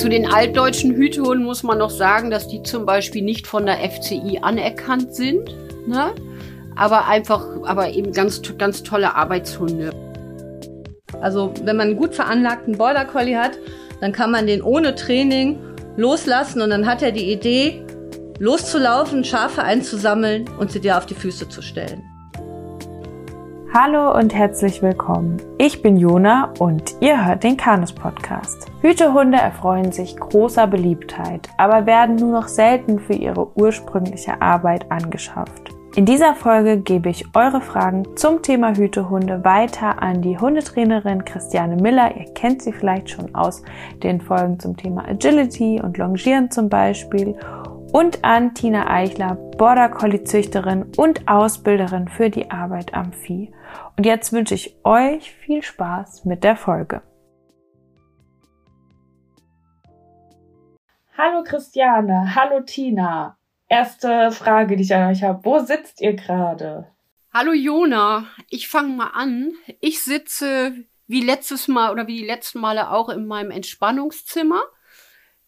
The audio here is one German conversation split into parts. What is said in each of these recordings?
Zu den altdeutschen Hütehunden muss man noch sagen, dass die zum Beispiel nicht von der FCI anerkannt sind, ne? aber einfach, aber eben ganz, ganz tolle Arbeitshunde. Also wenn man einen gut veranlagten Border Collie hat, dann kann man den ohne Training loslassen und dann hat er die Idee, loszulaufen, Schafe einzusammeln und sie dir auf die Füße zu stellen. Hallo und herzlich willkommen. Ich bin Jona und ihr hört den Kanus Podcast. Hütehunde erfreuen sich großer Beliebtheit, aber werden nur noch selten für ihre ursprüngliche Arbeit angeschafft. In dieser Folge gebe ich eure Fragen zum Thema Hütehunde weiter an die Hundetrainerin Christiane Miller. Ihr kennt sie vielleicht schon aus den Folgen zum Thema Agility und Longieren zum Beispiel und an Tina Eichler, Border Collie Züchterin und Ausbilderin für die Arbeit am Vieh. Und jetzt wünsche ich euch viel Spaß mit der Folge. Hallo Christiane, hallo Tina. Erste Frage, die ich an euch habe. Wo sitzt ihr gerade? Hallo Jona, ich fange mal an. Ich sitze wie letztes Mal oder wie die letzten Male auch in meinem Entspannungszimmer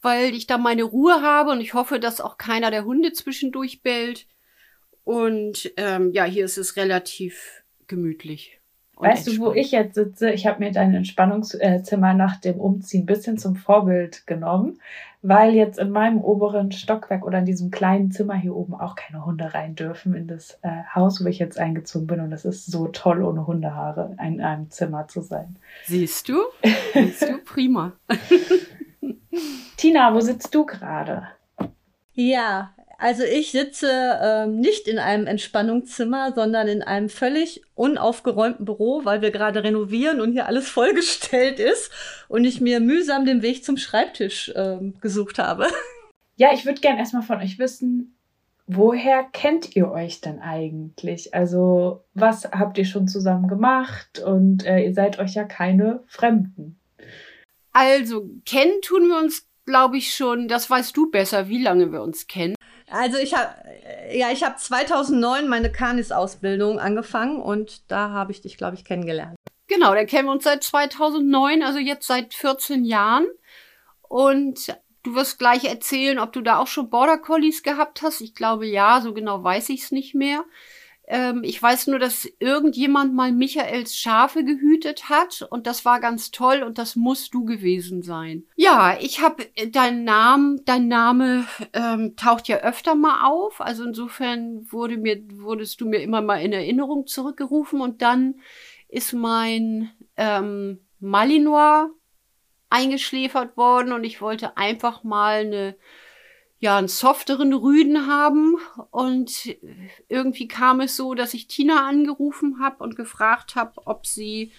weil ich da meine Ruhe habe und ich hoffe, dass auch keiner der Hunde zwischendurch bellt. Und ähm, ja, hier ist es relativ gemütlich. Weißt du, wo ich jetzt sitze? Ich habe mir dein Entspannungszimmer nach dem Umziehen ein bisschen zum Vorbild genommen, weil jetzt in meinem oberen Stockwerk oder in diesem kleinen Zimmer hier oben auch keine Hunde rein dürfen in das äh, Haus, wo ich jetzt eingezogen bin. Und es ist so toll, ohne Hundehaare in einem Zimmer zu sein. Siehst du? Siehst du? Prima. Tina, wo sitzt du gerade? Ja, also ich sitze ähm, nicht in einem Entspannungszimmer, sondern in einem völlig unaufgeräumten Büro, weil wir gerade renovieren und hier alles vollgestellt ist und ich mir mühsam den Weg zum Schreibtisch ähm, gesucht habe. Ja, ich würde gern erstmal von euch wissen, woher kennt ihr euch denn eigentlich? Also, was habt ihr schon zusammen gemacht? Und äh, ihr seid euch ja keine Fremden. Also, kennen tun wir uns, glaube ich, schon, das weißt du besser, wie lange wir uns kennen. Also ich habe ja, ich habe 2009 meine Kanis-Ausbildung angefangen und da habe ich dich, glaube ich, kennengelernt. Genau, da kennen wir uns seit 2009, also jetzt seit 14 Jahren. Und du wirst gleich erzählen, ob du da auch schon Border Collies gehabt hast. Ich glaube ja, so genau weiß ich es nicht mehr. Ähm, ich weiß nur, dass irgendjemand mal Michaels Schafe gehütet hat und das war ganz toll und das musst du gewesen sein. Ja, ich habe äh, deinen Namen, dein Name ähm, taucht ja öfter mal auf, also insofern wurde mir wurdest du mir immer mal in Erinnerung zurückgerufen und dann ist mein ähm, Malinois eingeschläfert worden und ich wollte einfach mal eine ja, einen softeren Rüden haben. Und irgendwie kam es so, dass ich Tina angerufen habe und gefragt habe, ob sie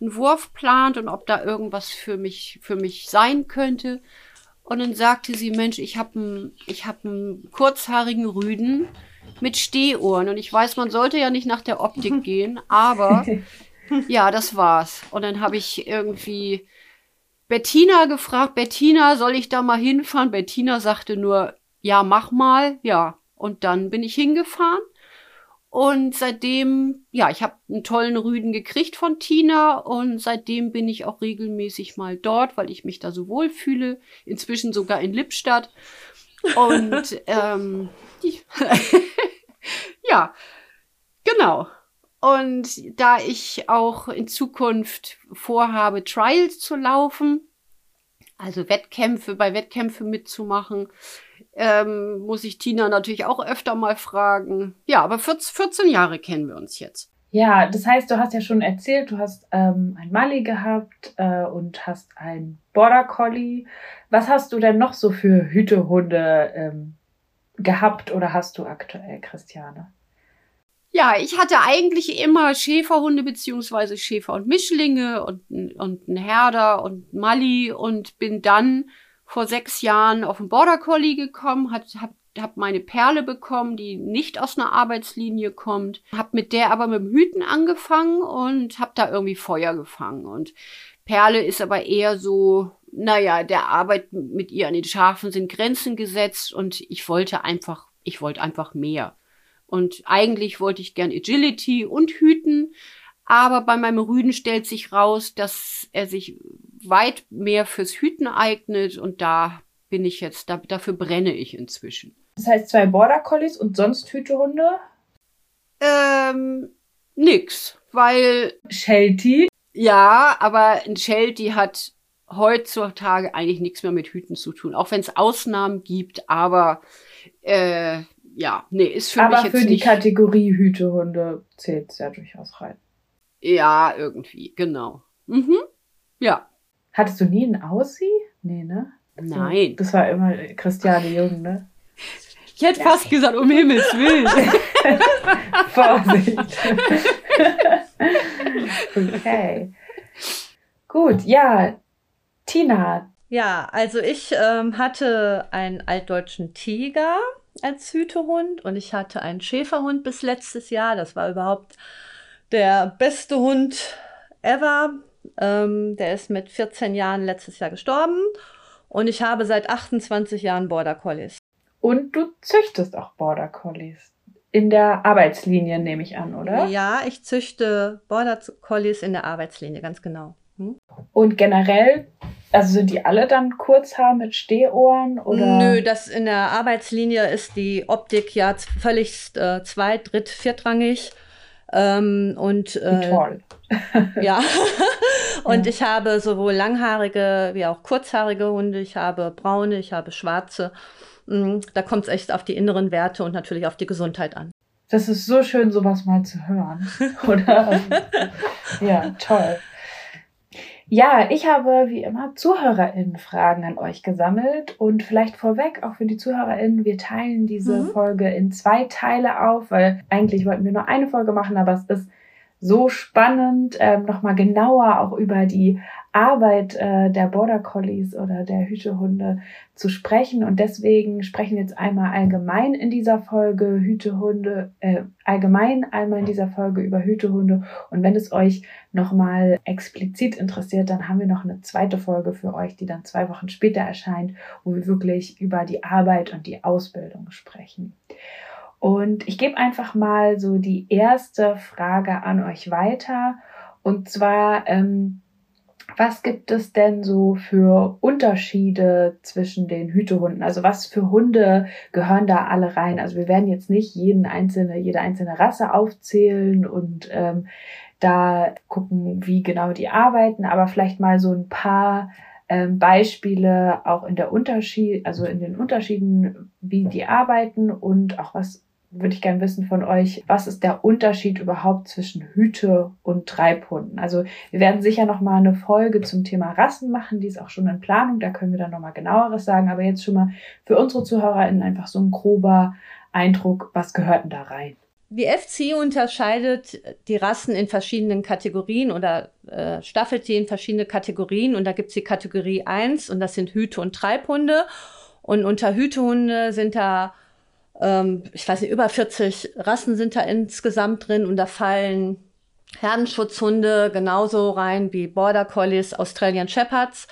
einen Wurf plant und ob da irgendwas für mich, für mich sein könnte. Und dann sagte sie, Mensch, ich habe einen, ich hab einen kurzhaarigen Rüden mit Stehohren. Und ich weiß, man sollte ja nicht nach der Optik gehen, aber ja, das war's. Und dann habe ich irgendwie Bettina gefragt, Bettina, soll ich da mal hinfahren? Bettina sagte nur, ja, mach mal, ja. Und dann bin ich hingefahren. Und seitdem, ja, ich habe einen tollen Rüden gekriegt von Tina und seitdem bin ich auch regelmäßig mal dort, weil ich mich da so wohl fühle. Inzwischen sogar in Lippstadt. Und ähm, ja, genau. Und da ich auch in Zukunft vorhabe, Trials zu laufen, also Wettkämpfe, bei Wettkämpfen mitzumachen, ähm, muss ich Tina natürlich auch öfter mal fragen. Ja, aber 14 Jahre kennen wir uns jetzt. Ja, das heißt, du hast ja schon erzählt, du hast ähm, ein Mali gehabt äh, und hast ein Border Collie. Was hast du denn noch so für Hütehunde ähm, gehabt oder hast du aktuell, Christiane? Ja, ich hatte eigentlich immer Schäferhunde beziehungsweise Schäfer und Mischlinge und, und ein Herder und Mali und bin dann vor sechs Jahren auf den Border Collie gekommen, hat, hab, hab meine Perle bekommen, die nicht aus einer Arbeitslinie kommt, hab mit der aber mit dem Hüten angefangen und hab da irgendwie Feuer gefangen und Perle ist aber eher so, naja, der Arbeit mit ihr an den Schafen sind Grenzen gesetzt und ich wollte einfach, ich wollte einfach mehr. Und eigentlich wollte ich gern Agility und Hüten. Aber bei meinem Rüden stellt sich raus, dass er sich weit mehr fürs Hüten eignet und da bin ich jetzt, da, dafür brenne ich inzwischen. Das heißt zwei Border Collies und sonst Hütehunde? Ähm, nix, weil. Sheltie? Ja, aber ein Sheltie hat heutzutage eigentlich nichts mehr mit Hüten zu tun, auch wenn es Ausnahmen gibt, aber äh, ja, nee, ist für aber mich jetzt für die nicht. Kategorie Hütehunde zählt es ja durchaus rein. Ja, irgendwie, genau. Mhm. Ja. Hattest du nie einen Aussie? Nee, ne? Das war- Nein. Das war immer Christiane Jung, ne? Ich hätte fast gesagt, um Himmels Willen. Vorsicht. okay. Gut, ja. Tina, Ja, also ich ähm, hatte einen altdeutschen Tiger als Hütehund und ich hatte einen Schäferhund bis letztes Jahr. Das war überhaupt der beste Hund ever. Ähm, der ist mit 14 Jahren letztes Jahr gestorben und ich habe seit 28 Jahren Border Collies. und du züchtest auch Border Collies. In der Arbeitslinie nehme ich an, oder? Ja, ich züchte Border Collies in der Arbeitslinie, ganz genau. Hm? Und generell, also sind die alle dann Kurzhaar mit Stehohren oder? Nö, das in der Arbeitslinie ist die Optik ja völlig äh, zweit-, dritt-, viertrangig. Ähm, und äh, toll. ja. und Ja. ich habe sowohl langhaarige wie auch kurzhaarige Hunde. Ich habe braune, ich habe schwarze. Mm, Da kommt es echt auf die inneren Werte und natürlich auf die Gesundheit an. Das ist so schön, sowas mal zu hören. Oder? ja, toll. Ja, ich habe wie immer ZuhörerInnen-Fragen an euch gesammelt und vielleicht vorweg auch für die ZuhörerInnen, wir teilen diese Mhm. Folge in zwei Teile auf, weil eigentlich wollten wir nur eine Folge machen, aber es ist so spannend, ähm, nochmal genauer auch über die Arbeit äh, der Border Collies oder der Hütehunde zu sprechen. Und deswegen sprechen wir jetzt einmal allgemein in dieser Folge Hütehunde, äh, allgemein einmal in dieser Folge über Hütehunde. Und wenn es euch nochmal explizit interessiert, dann haben wir noch eine zweite Folge für euch, die dann zwei Wochen später erscheint, wo wir wirklich über die Arbeit und die Ausbildung sprechen. Und ich gebe einfach mal so die erste Frage an euch weiter. Und zwar, ähm, was gibt es denn so für Unterschiede zwischen den Hütehunden? Also was für Hunde gehören da alle rein? Also wir werden jetzt nicht jeden einzelne, jede einzelne Rasse aufzählen und ähm, da gucken, wie genau die arbeiten, aber vielleicht mal so ein paar ähm, Beispiele auch in der Unterschied, also in den Unterschieden, wie die arbeiten und auch was würde ich gerne wissen von euch, was ist der Unterschied überhaupt zwischen Hüte und Treibhunden? Also wir werden sicher noch mal eine Folge zum Thema Rassen machen, die ist auch schon in Planung, da können wir dann noch mal genaueres sagen, aber jetzt schon mal für unsere ZuhörerInnen einfach so ein grober Eindruck, was gehört denn da rein? Die FCI unterscheidet die Rassen in verschiedenen Kategorien oder äh, staffelt die in verschiedene Kategorien. Und da gibt es die Kategorie 1 und das sind Hüte- und Treibhunde. Und unter Hütehunde sind da, ähm, ich weiß nicht, über 40 Rassen sind da insgesamt drin. Und da fallen Herdenschutzhunde genauso rein wie Border Collies, Australian Shepherds.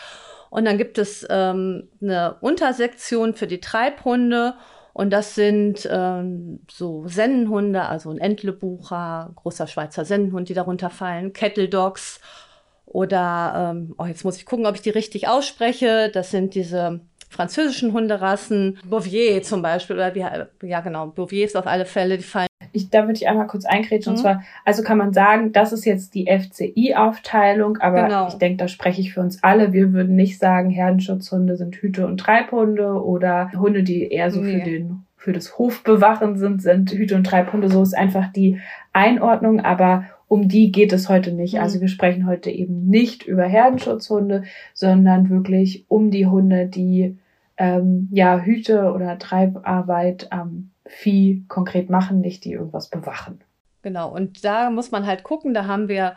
Und dann gibt es ähm, eine Untersektion für die Treibhunde. Und das sind ähm, so Sennenhunde, also ein Entlebucher, großer Schweizer Sennenhund, die darunter fallen, Kettle Dogs oder, ähm, oh, jetzt muss ich gucken, ob ich die richtig ausspreche. Das sind diese französischen Hunderassen, Bouvier zum Beispiel, oder wie, ja genau, Bouvier ist auf alle Fälle, die fallen. Ich, da würde ich einmal kurz einkrätschen. Und Mhm. zwar, also kann man sagen, das ist jetzt die FCI-Aufteilung, aber Genau. ich denke, da spreche ich für uns alle. Wir würden nicht sagen, Herdenschutzhunde sind Hüte- und Treibhunde oder Hunde, die eher so für Nee. den für das Hofbewachen sind, sind Hüte- und Treibhunde. So ist einfach die Einordnung, aber um die geht es heute nicht. Mhm. Also wir sprechen heute eben nicht über Herdenschutzhunde, sondern wirklich um die Hunde, die ähm, ja Hüte- oder Treibarbeit am Vieh konkret machen, nicht die irgendwas bewachen. Genau, und da muss man halt gucken, da haben wir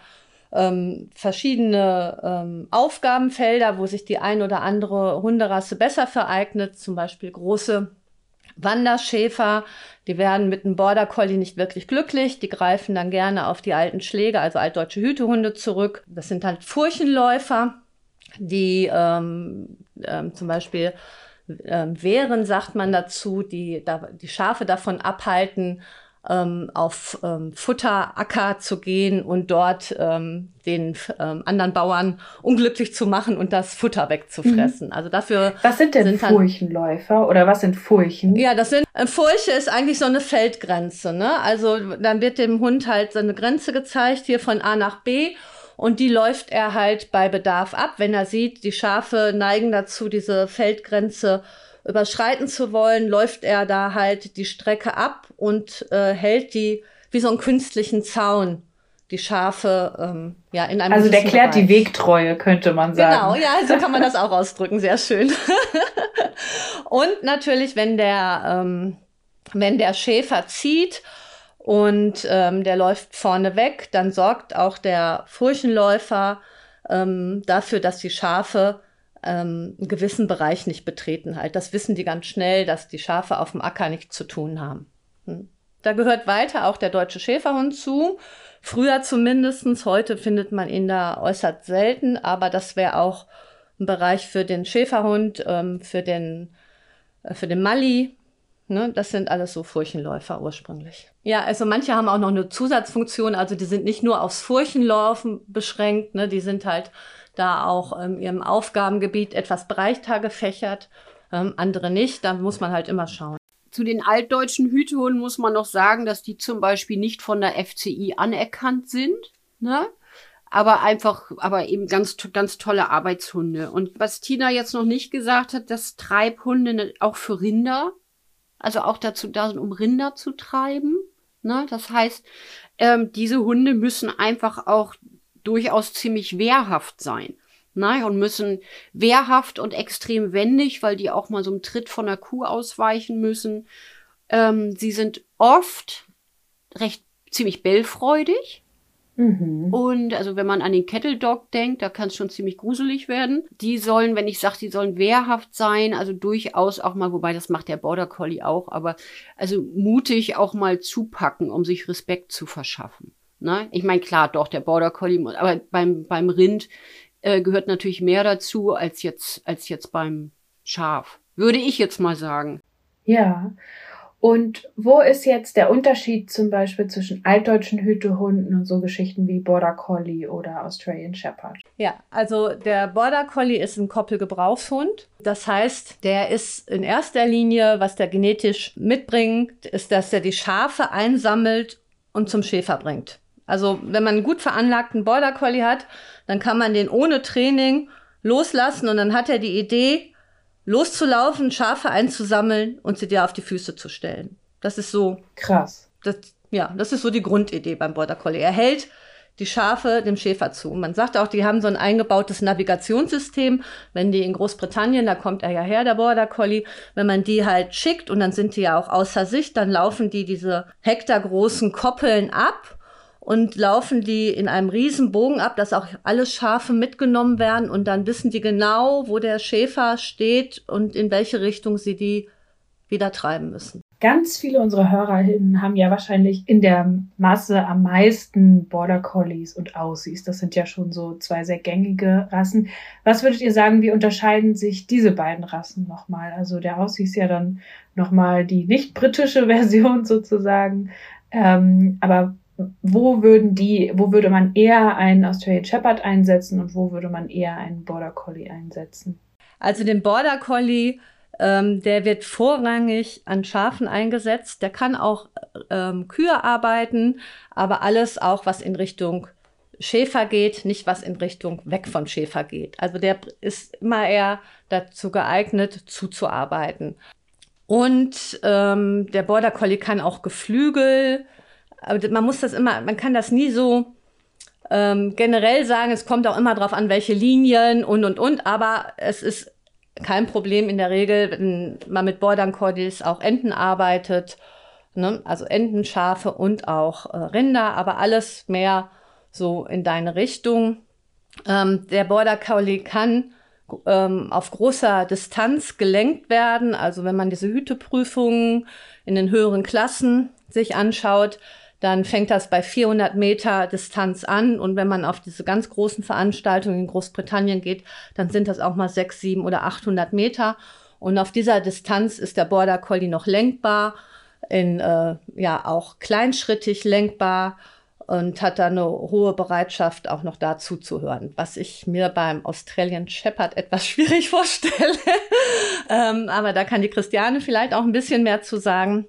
ähm, verschiedene ähm, Aufgabenfelder, wo sich die ein oder andere Hunderasse besser vereignet, zum Beispiel große Wanderschäfer, die werden mit einem Border Collie nicht wirklich glücklich, die greifen dann gerne auf die alten Schläge, also altdeutsche Hütehunde zurück. Das sind halt Furchenläufer, die ähm, ähm, zum Beispiel ähm, wehren, sagt man dazu, die da, die Schafe davon abhalten, ähm, auf ähm, Futteracker zu gehen und dort ähm, den ähm, anderen Bauern unglücklich zu machen und das Futter wegzufressen. Mhm. Also dafür. Was sind denn sind Furchenläufer oder was sind Furchen? Ja, das sind äh, Furche ist eigentlich so eine Feldgrenze. Ne? Also dann wird dem Hund halt so eine Grenze gezeigt hier von A nach B. Und die läuft er halt bei Bedarf ab, wenn er sieht, die Schafe neigen dazu, diese Feldgrenze überschreiten zu wollen, läuft er da halt die Strecke ab und äh, hält die wie so einen künstlichen Zaun die Schafe ähm, ja in einem Also der klärt Bereich. die Wegtreue, könnte man sagen. Genau, ja, so kann man das auch ausdrücken, sehr schön. und natürlich, wenn der ähm, wenn der Schäfer zieht und ähm, der läuft vorne weg, dann sorgt auch der Furchenläufer ähm, dafür, dass die Schafe ähm, einen gewissen Bereich nicht betreten halt. Das wissen die ganz schnell, dass die Schafe auf dem Acker nichts zu tun haben. Hm. Da gehört weiter auch der deutsche Schäferhund zu. Früher zumindestens. Heute findet man ihn da äußerst selten, aber das wäre auch ein Bereich für den Schäferhund, ähm, für den, äh, für den Mali. Ne, das sind alles so Furchenläufer ursprünglich. Ja, also manche haben auch noch eine Zusatzfunktion, also die sind nicht nur aufs Furchenlaufen beschränkt, ne, die sind halt da auch ähm, ihrem Aufgabengebiet etwas breiter gefächert, ähm, andere nicht. Da muss man halt immer schauen. Zu den altdeutschen Hütehunden muss man noch sagen, dass die zum Beispiel nicht von der FCI anerkannt sind, ne? aber einfach, aber eben ganz, ganz tolle Arbeitshunde. Und was Tina jetzt noch nicht gesagt hat, dass Treibhunde ne, auch für Rinder, also auch dazu da sind, um Rinder zu treiben. Ne? Das heißt, ähm, diese Hunde müssen einfach auch durchaus ziemlich wehrhaft sein. Ne, und müssen wehrhaft und extrem wendig, weil die auch mal so einem Tritt von der Kuh ausweichen müssen. Ähm, sie sind oft recht ziemlich bellfreudig. Mhm. Und also wenn man an den Kettle Dog denkt, da kann es schon ziemlich gruselig werden. Die sollen, wenn ich sage, die sollen wehrhaft sein, also durchaus auch mal, wobei das macht der Border Collie auch, aber also mutig auch mal zupacken, um sich Respekt zu verschaffen. Ne? Ich meine, klar, doch, der Border Collie, muss, aber beim, beim Rind äh, gehört natürlich mehr dazu als jetzt, als jetzt beim Schaf. Würde ich jetzt mal sagen. Ja. Und wo ist jetzt der Unterschied zum Beispiel zwischen altdeutschen Hütehunden und so Geschichten wie Border Collie oder Australian Shepherd? Ja, also der Border Collie ist ein Koppelgebrauchshund. Das heißt, der ist in erster Linie, was der genetisch mitbringt, ist, dass er die Schafe einsammelt und zum Schäfer bringt. Also wenn man einen gut veranlagten Border Collie hat, dann kann man den ohne Training loslassen und dann hat er die Idee, loszulaufen, Schafe einzusammeln und sie dir auf die Füße zu stellen. Das ist so. Krass. Das, ja, das ist so die Grundidee beim Border Collie. Er hält die Schafe dem Schäfer zu. Man sagt auch, die haben so ein eingebautes Navigationssystem. Wenn die in Großbritannien, da kommt er ja her, der Border Collie, wenn man die halt schickt und dann sind die ja auch außer Sicht, dann laufen die diese hektargroßen Koppeln ab und laufen die in einem riesen Bogen ab, dass auch alle Schafe mitgenommen werden und dann wissen die genau, wo der Schäfer steht und in welche Richtung sie die wieder treiben müssen. Ganz viele unserer Hörerinnen haben ja wahrscheinlich in der Masse am meisten Border Collies und Aussies. Das sind ja schon so zwei sehr gängige Rassen. Was würdet ihr sagen, wie unterscheiden sich diese beiden Rassen nochmal? Also der Aussies ist ja dann nochmal die nicht britische Version sozusagen. Ähm, aber wo würden die, wo würde man eher einen Australian Shepherd einsetzen und wo würde man eher einen Border Collie einsetzen? Also den Border Collie, ähm, der wird vorrangig an Schafen eingesetzt. Der kann auch ähm, Kühe arbeiten, aber alles auch, was in Richtung Schäfer geht, nicht was in Richtung weg von Schäfer geht. Also der ist immer eher dazu geeignet, zuzuarbeiten. Und ähm, der Border Collie kann auch Geflügel aber man muss das immer, man kann das nie so ähm, generell sagen. Es kommt auch immer darauf an, welche Linien und und und. Aber es ist kein Problem in der Regel, wenn man mit Bordern Cordis auch Enten arbeitet. Ne? Also Enten, Schafe und auch äh, Rinder, aber alles mehr so in deine Richtung. Ähm, der Border Collie kann ähm, auf großer Distanz gelenkt werden. Also wenn man diese Hüteprüfungen in den höheren Klassen sich anschaut, dann fängt das bei 400 Meter Distanz an. Und wenn man auf diese ganz großen Veranstaltungen in Großbritannien geht, dann sind das auch mal 6, 7 oder 800 Meter. Und auf dieser Distanz ist der Border Collie noch lenkbar. in äh, ja auch kleinschrittig lenkbar und hat da eine hohe Bereitschaft, auch noch dazu zu hören, was ich mir beim Australian Shepherd etwas schwierig vorstelle. ähm, aber da kann die Christiane vielleicht auch ein bisschen mehr zu sagen.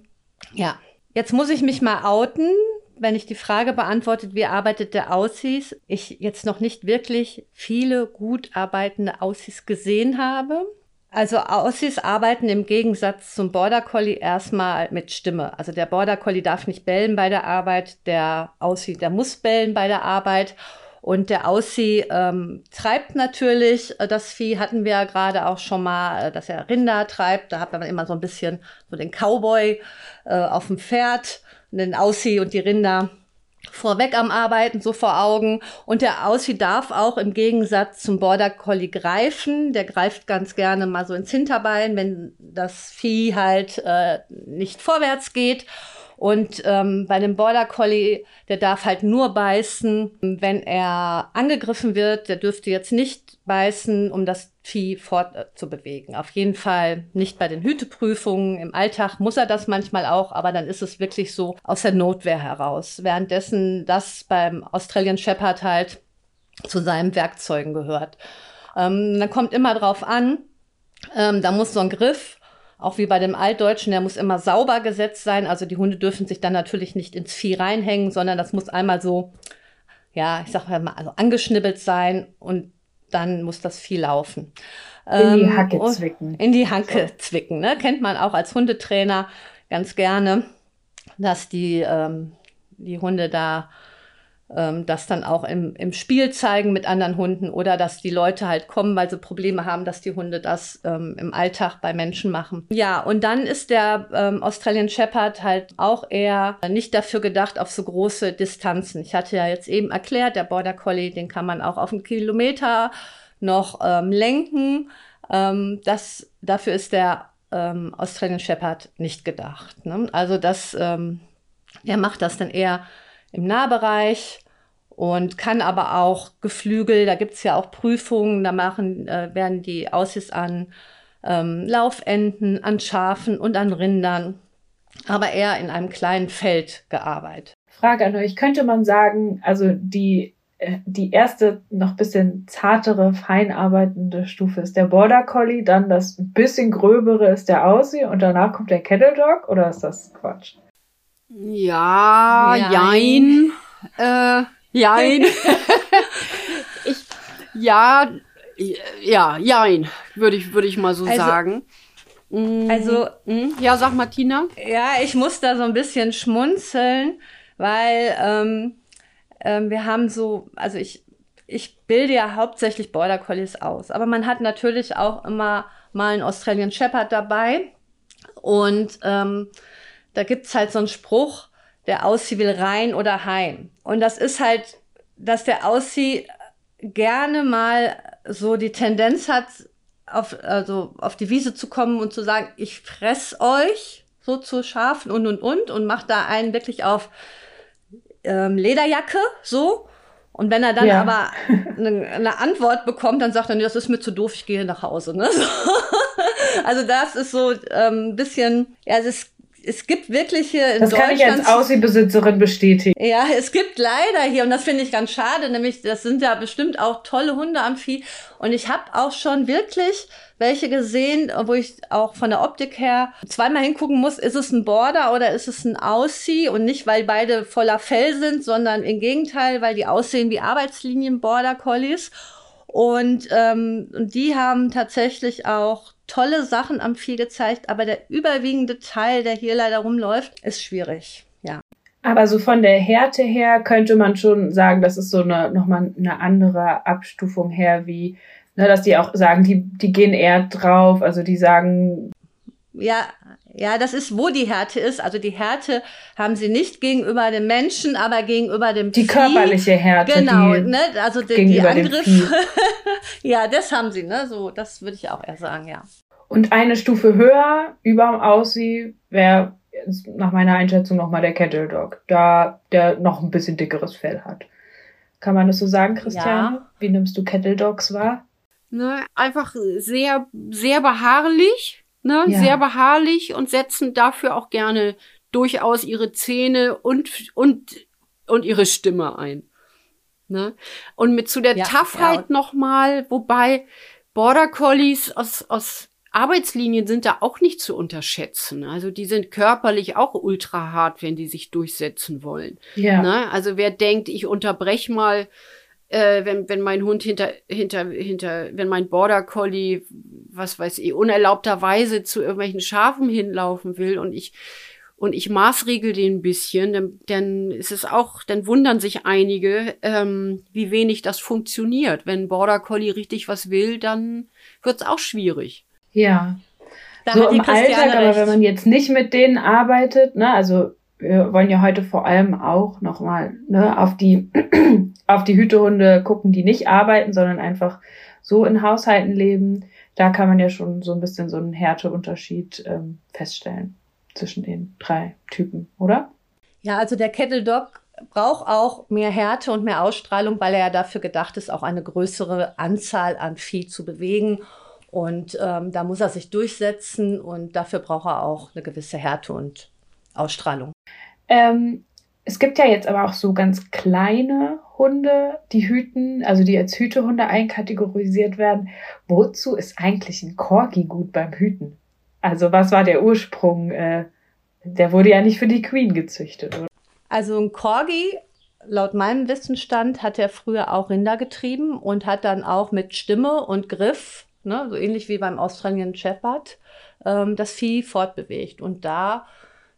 Ja, jetzt muss ich mich mal outen, wenn ich die Frage beantwortet, wie arbeitet der Aussies, ich jetzt noch nicht wirklich viele gut arbeitende Aussies gesehen habe. Also Aussies arbeiten im Gegensatz zum Border Collie erstmal mit Stimme. Also der Border Collie darf nicht bellen bei der Arbeit, der Aussie, der muss bellen bei der Arbeit. Und der Aussie ähm, treibt natürlich, äh, das Vieh hatten wir ja gerade auch schon mal, äh, dass er Rinder treibt. Da hat man immer so ein bisschen so den Cowboy äh, auf dem Pferd, den Aussie und die Rinder vorweg am Arbeiten, so vor Augen. Und der Aussie darf auch im Gegensatz zum Border Collie greifen. Der greift ganz gerne mal so ins Hinterbein, wenn das Vieh halt äh, nicht vorwärts geht. Und ähm, bei dem Border Collie, der darf halt nur beißen, wenn er angegriffen wird. Der dürfte jetzt nicht beißen, um das Vieh fortzubewegen. Äh, Auf jeden Fall nicht bei den Hüteprüfungen. Im Alltag muss er das manchmal auch, aber dann ist es wirklich so aus der Notwehr heraus. Währenddessen das beim Australian Shepherd halt zu seinen Werkzeugen gehört. Ähm, dann kommt immer drauf an, ähm, da muss so ein Griff auch wie bei dem Altdeutschen, der muss immer sauber gesetzt sein. Also die Hunde dürfen sich dann natürlich nicht ins Vieh reinhängen, sondern das muss einmal so, ja, ich sag mal, also angeschnibbelt sein und dann muss das Vieh laufen. In die ähm, Hacke zwicken. In die Hacke so. zwicken, ne? Kennt man auch als Hundetrainer ganz gerne, dass die, ähm, die Hunde da ähm, das dann auch im, im Spiel zeigen mit anderen Hunden oder dass die Leute halt kommen, weil sie Probleme haben, dass die Hunde das ähm, im Alltag bei Menschen machen. Ja, und dann ist der ähm, Australian Shepherd halt auch eher nicht dafür gedacht auf so große Distanzen. Ich hatte ja jetzt eben erklärt, der Border Collie, den kann man auch auf einen Kilometer noch ähm, lenken. Ähm, das, dafür ist der ähm, Australian Shepherd nicht gedacht. Ne? Also das, ähm, der macht das dann eher im Nahbereich und kann aber auch Geflügel, da gibt's ja auch Prüfungen, da machen, äh, werden die Aussies an ähm, Laufenten, an Schafen und an Rindern, aber eher in einem kleinen Feld gearbeitet. Frage an euch, könnte man sagen, also die äh, die erste noch bisschen zartere, fein arbeitende Stufe ist der Border Collie, dann das bisschen gröbere ist der Aussie und danach kommt der Kettle Dog oder ist das Quatsch? Ja, jein. Äh, jein. ich, ja, ja, jein, würde ich, würde ich mal so also, sagen. Mm, also, mm, ja, sag Martina. Ja, ich muss da so ein bisschen schmunzeln, weil ähm, ähm, wir haben so, also ich, ich bilde ja hauptsächlich Border Collies aus, aber man hat natürlich auch immer mal einen Australian Shepherd dabei und ähm, da gibt's halt so einen Spruch, der Aussie will rein oder heim. Und das ist halt, dass der Aussie gerne mal so die Tendenz hat, auf, also auf die Wiese zu kommen und zu sagen, ich fress euch so zu Schafen und und und und macht da einen wirklich auf ähm, Lederjacke so. Und wenn er dann ja. aber eine, eine, Antwort bekommt, dann sagt er, nee, das ist mir zu doof, ich gehe nach Hause. Ne? also das ist so ein ähm, bisschen, ja, es ist es gibt wirklich hier in das Deutschland. Das kann ich als Aussiebesitzerin bestätigen. Ja, es gibt leider hier, und das finde ich ganz schade, nämlich das sind ja bestimmt auch tolle Hunde am Vieh. Und ich habe auch schon wirklich welche gesehen, wo ich auch von der Optik her zweimal hingucken muss, ist es ein Border oder ist es ein Aussie? Und nicht, weil beide voller Fell sind, sondern im Gegenteil, weil die aussehen wie Arbeitslinien Border Collies. Und, ähm, und die haben tatsächlich auch tolle Sachen am Vieh gezeigt, aber der überwiegende Teil, der hier leider rumläuft, ist schwierig. Ja. Aber so von der Härte her könnte man schon sagen, das ist so eine nochmal eine andere Abstufung her, wie ne, dass die auch sagen, die die gehen eher drauf, also die sagen ja, ja, das ist, wo die Härte ist. Also die Härte haben sie nicht gegenüber dem Menschen, aber gegenüber dem Die Vieh. körperliche Härte. Genau, ne? Also die, die Angriffe. ja, das haben sie, ne? So, das würde ich auch eher sagen, ja. Und eine Stufe höher über dem Aussie wäre nach meiner Einschätzung nochmal der Kettle Dog, da der noch ein bisschen dickeres Fell hat. Kann man das so sagen, Christian? Ja. Wie nimmst du Kettle Dogs wahr? Ne, einfach sehr, sehr beharrlich ne, ja. sehr beharrlich und setzen dafür auch gerne durchaus ihre Zähne und, und, und ihre Stimme ein. Ne? Und mit zu der Ja, Toughheit ja. nochmal, wobei Border Collies aus, aus Arbeitslinien sind da auch nicht zu unterschätzen. Also die sind körperlich auch ultra hart, wenn die sich durchsetzen wollen. Ja. Ne? Also wer denkt, ich unterbrech mal, äh, wenn, wenn mein Hund hinter, hinter, hinter, wenn mein Border Collie, was weiß ich, unerlaubterweise zu irgendwelchen Schafen hinlaufen will und ich und ich maßregel den ein bisschen, dann, dann ist es auch, dann wundern sich einige, ähm, wie wenig das funktioniert. Wenn ein Border Collie richtig was will, dann wird's auch schwierig. Ja. Da so hat die im Christiane Alltag, aber recht. wenn man jetzt nicht mit denen arbeitet, ne, also wir wollen ja heute vor allem auch nochmal ne, auf die auf die Hütehunde gucken, die nicht arbeiten, sondern einfach so in Haushalten leben. Da kann man ja schon so ein bisschen so einen Härteunterschied ähm, feststellen zwischen den drei Typen, oder? Ja, also der Kettle Dog braucht auch mehr Härte und mehr Ausstrahlung, weil er ja dafür gedacht ist, auch eine größere Anzahl an Vieh zu bewegen. Und ähm, da muss er sich durchsetzen und dafür braucht er auch eine gewisse Härte und Ausstrahlung. Ähm, es gibt ja jetzt aber auch so ganz kleine Hunde, die hüten, also die als Hütehunde einkategorisiert werden. Wozu ist eigentlich ein Corgi gut beim Hüten? Also was war der Ursprung? Äh, der wurde ja nicht für die Queen gezüchtet, oder? Also ein Corgi, laut meinem Wissensstand, hat er früher auch Rinder getrieben und hat dann auch mit Stimme und Griff, ne, so ähnlich wie beim Australian Shepherd, ähm, das Vieh fortbewegt. Und da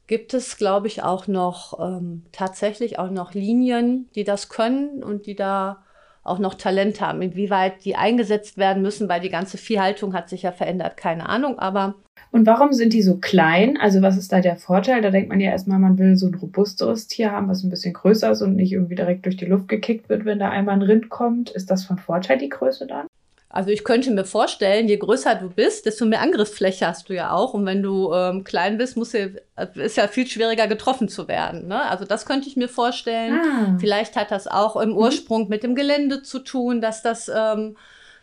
gibt es, glaube ich, auch noch ähm, tatsächlich auch noch Linien, die das können und die da auch noch Talent haben. Inwieweit die eingesetzt werden müssen, weil die ganze Viehhaltung hat sich ja verändert, keine Ahnung, aber Und warum sind die so klein? Also was ist da der Vorteil? Da denkt man ja erstmal, man will so ein robusteres Tier haben, was ein bisschen größer ist und nicht irgendwie direkt durch die Luft gekickt wird, wenn da einmal ein Rind kommt. Ist das von Vorteil, die Größe dann? Also ich könnte mir vorstellen, je größer du bist, desto mehr Angriffsfläche hast du ja auch. Und wenn du ähm, klein bist, musst du, ist ja viel schwieriger getroffen zu werden. Ne? Also das könnte ich mir vorstellen. Ah. Vielleicht hat das auch im Ursprung mit dem Gelände zu tun, dass das ähm,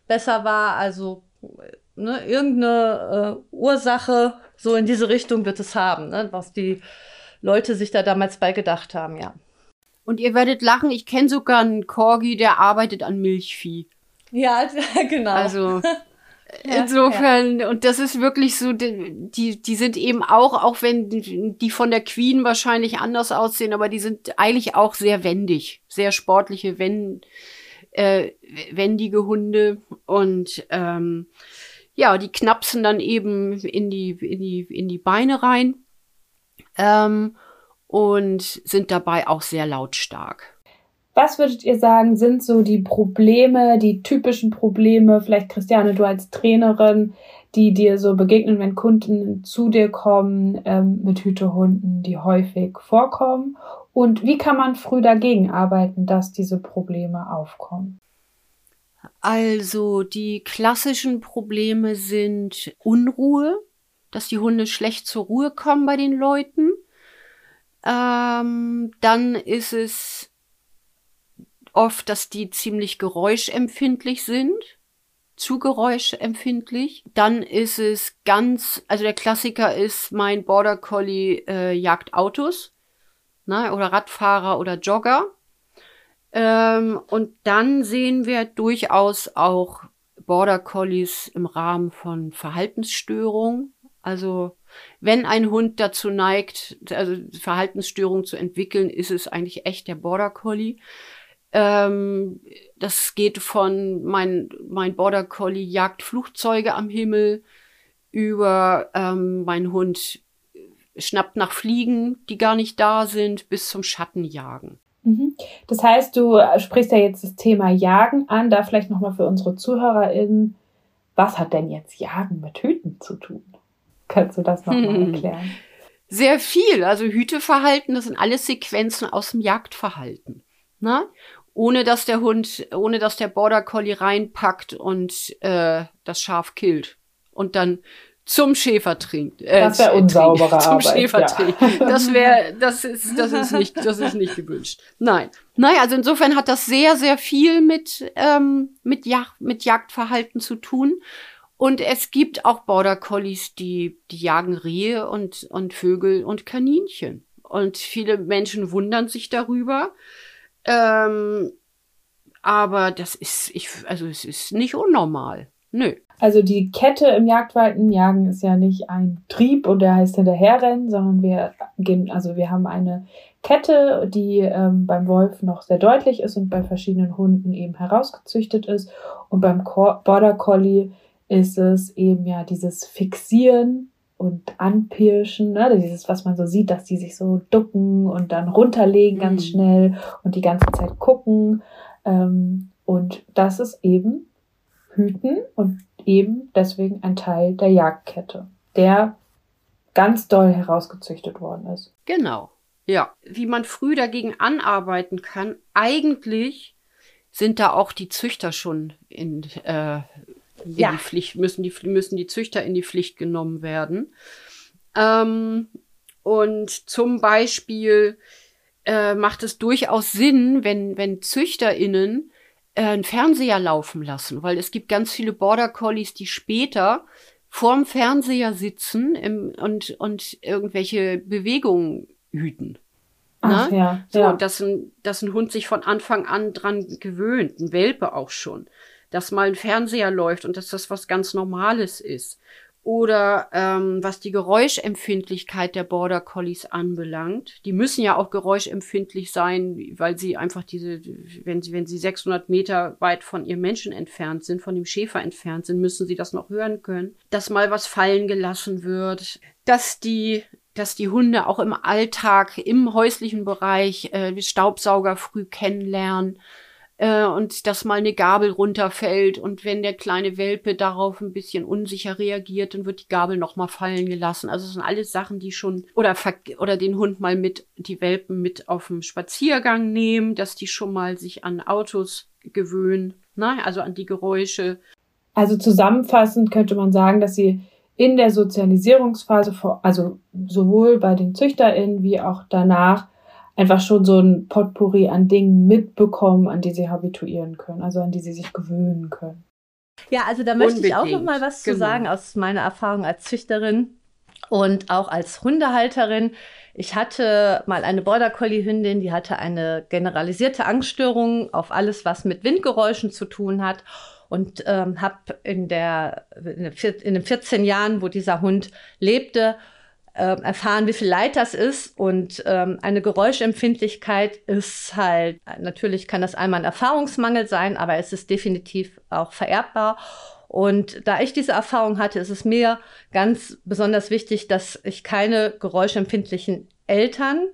besser war. Also ne, irgendeine äh, Ursache so in diese Richtung wird es haben, ne? was die Leute sich da damals bei gedacht haben, ja. Und ihr werdet lachen, ich kenne sogar einen Corgi, der arbeitet an Milchvieh. Ja, genau. Also Ja, insofern, und das ist wirklich so, die, die die sind eben auch, auch wenn die von der Queen wahrscheinlich anders aussehen, aber die sind eigentlich auch sehr wendig, sehr sportliche, wenn, äh, wendige Hunde. Und ähm, ja, die knapsen dann eben in die, in die, in die Beine rein ähm, und sind dabei auch sehr lautstark. Was würdet ihr sagen, sind so die Probleme, die typischen Probleme, vielleicht Christiane, du als Trainerin, die dir so begegnen, wenn Kunden zu dir kommen ähm, mit Hütehunden, die häufig vorkommen? Und wie kann man früh dagegen arbeiten, dass diese Probleme aufkommen? Also die klassischen Probleme sind Unruhe, dass die Hunde schlecht zur Ruhe kommen bei den Leuten. Ähm, dann ist es oft, dass die ziemlich geräuschempfindlich sind, zu geräuschempfindlich. Dann ist es ganz, also der Klassiker ist, mein Border Collie äh, jagt Autos, ne, oder Radfahrer oder Jogger. Ähm, und dann sehen wir durchaus auch Border Collies im Rahmen von Verhaltensstörungen. Also wenn ein Hund dazu neigt, also Verhaltensstörungen zu entwickeln, ist es eigentlich echt der Border Collie. Ähm, das geht von mein, mein Border Collie jagt Flugzeuge am Himmel über ähm, mein Hund schnappt nach Fliegen, die gar nicht da sind, bis zum Schattenjagen. Mhm. Das heißt, du sprichst ja jetzt das Thema Jagen an, da vielleicht nochmal für unsere ZuhörerInnen, was hat denn jetzt Jagen mit Hüten zu tun? Kannst du das nochmal Hm. erklären? Sehr viel. Also Hüteverhalten, das sind alles Sequenzen aus dem Jagdverhalten. Ne? Ohne dass der Hund, ohne dass der Border Collie reinpackt und äh, das Schaf killt und dann zum Schäfer trinkt. Äh, Das wär trinkt, unsaubere Zum Arbeit, Schäfer ja. trinkt. Das wäre, das ist, das ist nicht, das ist nicht gewünscht. Nein. Naja, also insofern hat das sehr, sehr viel mit, ähm, mit, Jagd, mit Jagdverhalten zu tun. Und es gibt auch Border Collies, die, die jagen Rehe und, und Vögel und Kaninchen. Und viele Menschen wundern sich darüber. Ähm, aber das ist, ich, also es ist nicht unnormal. Nö. Also die Kette im Jagdwalten jagen ist ja nicht ein Trieb und der heißt hinterherrennen, sondern wir gehen, also wir haben eine Kette, die ähm, beim Wolf noch sehr deutlich ist und bei verschiedenen Hunden eben herausgezüchtet ist. Und beim Border Collie ist es eben ja dieses Fixieren und Anpirschen, ne? dieses, was man so sieht, dass die sich so ducken und dann runterlegen ganz mhm. schnell und die ganze Zeit gucken. Ähm, und das ist eben Hüten und eben deswegen ein Teil der Jagdkette, der ganz doll herausgezüchtet worden ist. Genau. Ja, wie man früh dagegen anarbeiten kann, eigentlich sind da auch die Züchter schon in, äh, in ja. die Pflicht, müssen die, müssen die Züchter in die Pflicht genommen werden. Ähm, und zum Beispiel äh, macht es durchaus Sinn, wenn, wenn ZüchterInnen äh, einen Fernseher laufen lassen, weil es gibt ganz viele Border Collies, die später vorm Fernseher sitzen im, und, und irgendwelche Bewegungen hüten. Ach, ne? ja, so, ja. dass ein, dass ein Hund sich von Anfang an dran gewöhnt, ein Welpe auch schon, dass mal ein Fernseher läuft und dass das was ganz Normales ist. Oder ähm, was die Geräuschempfindlichkeit der Border Collies anbelangt, die müssen ja auch geräuschempfindlich sein, weil sie einfach diese, wenn sie, wenn sie 600 Meter weit von ihrem Menschen entfernt sind, von dem Schäfer entfernt sind, müssen sie das noch hören können. Dass mal was fallen gelassen wird, dass die dass die Hunde auch im Alltag, im häuslichen Bereich äh, Staubsauger früh kennenlernen äh, und dass mal eine Gabel runterfällt und wenn der kleine Welpe darauf ein bisschen unsicher reagiert, dann wird die Gabel noch mal fallen gelassen. Also es sind alles Sachen, die schon oder oder den Hund mal mit die Welpen mit auf dem Spaziergang nehmen, dass die schon mal sich an Autos gewöhnen, ne? also an die Geräusche. Also zusammenfassend könnte man sagen, dass sie in der Sozialisierungsphase, also sowohl bei den ZüchterInnen wie auch danach, einfach schon so ein Potpourri an Dingen mitbekommen, an die sie habituieren können, also an die sie sich gewöhnen können. Ja, also da möchte Unbedingt. ich auch noch mal was genau. zu sagen aus meiner Erfahrung als Züchterin und auch als Hundehalterin. Ich hatte mal eine Border Collie Hündin, die hatte eine generalisierte Angststörung auf alles, was mit Windgeräuschen zu tun hat und ähm, habe in, der, in den 14 Jahren, wo dieser Hund lebte, äh, erfahren, wie viel Leid das ist. Und ähm, eine Geräuschempfindlichkeit ist halt, natürlich kann das einmal ein Erfahrungsmangel sein, aber es ist definitiv auch vererbbar. Und da ich diese Erfahrung hatte, ist es mir ganz besonders wichtig, dass ich keine geräuschempfindlichen Eltern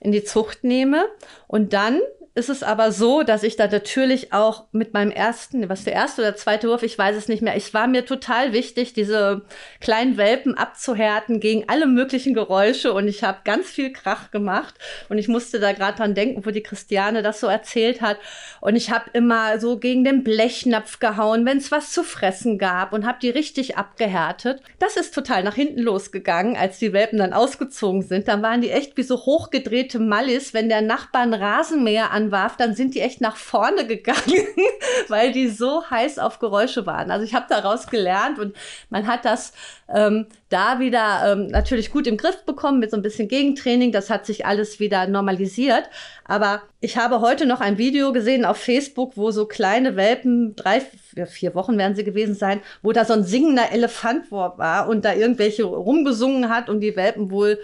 in die Zucht nehme. Und dann ist es aber so, dass ich da natürlich auch mit meinem ersten, was der erste oder zweite Wurf, ich weiß es nicht mehr, es war mir total wichtig, diese kleinen Welpen abzuhärten gegen alle möglichen Geräusche und ich habe ganz viel Krach gemacht und ich musste da gerade dran denken, wo die Christiane das so erzählt hat und ich habe immer so gegen den Blechnapf gehauen, wenn es was zu fressen gab und habe die richtig abgehärtet. Das ist total nach hinten losgegangen, als die Welpen dann ausgezogen sind. Dann waren die echt wie so hochgedrehte Mallis, wenn der Nachbar ein Rasenmäher an anwarf, dann sind die echt nach vorne gegangen, weil die so heiß auf Geräusche waren. Also ich habe daraus gelernt und man hat das ähm, da wieder ähm, natürlich gut im Griff bekommen mit so ein bisschen Gegentraining. Das hat sich alles wieder normalisiert. Aber ich habe heute noch ein Video gesehen auf Facebook, wo so kleine Welpen, drei, vier Wochen werden sie gewesen sein, wo da so ein singender Elefant war und da irgendwelche rumgesungen hat und die Welpen wohl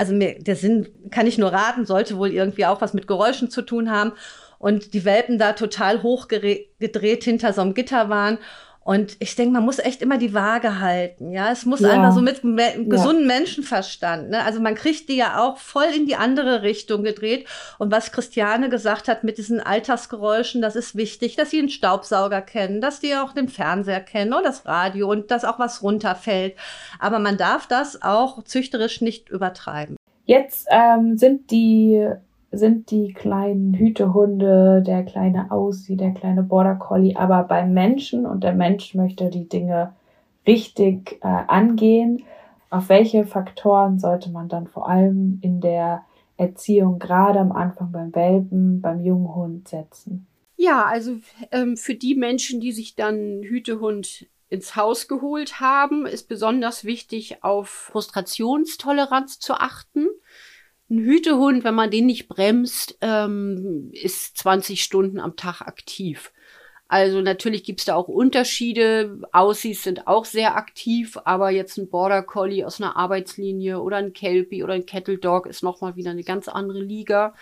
also mir, der Sinn kann ich nur raten, sollte wohl irgendwie auch was mit Geräuschen zu tun haben. Und die Welpen da total hochgedreht hinter so einem Gitter waren. Und ich denke, man muss echt immer die Waage halten. Ja, es muss ja. einfach so mit me gesundem ja. Menschenverstand. Ne? Also man kriegt die ja auch voll in die andere Richtung gedreht. Und was Christiane gesagt hat mit diesen Alltagsgeräuschen, das ist wichtig, dass sie einen Staubsauger kennen, dass die auch den Fernseher kennen oder das Radio und dass auch was runterfällt. Aber man darf das auch züchterisch nicht übertreiben. Jetzt ähm, sind die sind die kleinen Hütehunde, der kleine Aussie, der kleine Border Collie, aber beim Menschen und der Mensch möchte die Dinge richtig äh, angehen. Auf welche Faktoren sollte man dann vor allem in der Erziehung gerade am Anfang beim Welpen, beim Junghund setzen? Ja, also ähm, für die Menschen, die sich dann Hütehund ins Haus geholt haben, ist besonders wichtig, auf Frustrationstoleranz zu achten. Ein Hütehund, wenn man den nicht bremst, ähm, ist 20 Stunden am Tag aktiv. Also natürlich gibt's da auch Unterschiede. Aussies sind auch sehr aktiv, aber jetzt ein Border Collie aus einer Arbeitslinie oder ein Kelpie oder ein Kettle Dog ist nochmal wieder eine ganz andere Liga.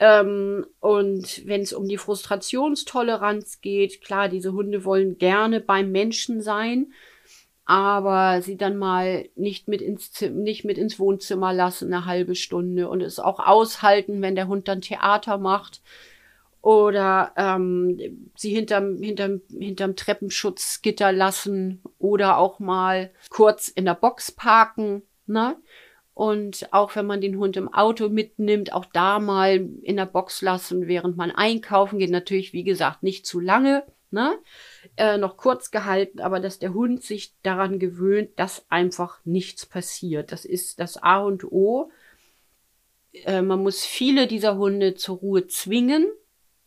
Ähm, und wenn es um die Frustrationstoleranz geht, klar, diese Hunde wollen gerne beim Menschen sein, aber sie dann mal nicht mit ins, nicht mit ins Wohnzimmer lassen, eine halbe Stunde und es auch aushalten, wenn der Hund dann Theater macht oder ähm, sie hinterm, hinterm, hinterm Treppenschutzgitter lassen oder auch mal kurz in der Box parken. Ne? Und auch wenn man den Hund im Auto mitnimmt, auch da mal in der Box lassen, während man einkaufen geht. Natürlich, wie gesagt, nicht zu lange, ne? Äh, noch kurz gehalten, aber dass der Hund sich daran gewöhnt, dass einfach nichts passiert. Das ist das A und O. Äh, man muss viele dieser Hunde zur Ruhe zwingen,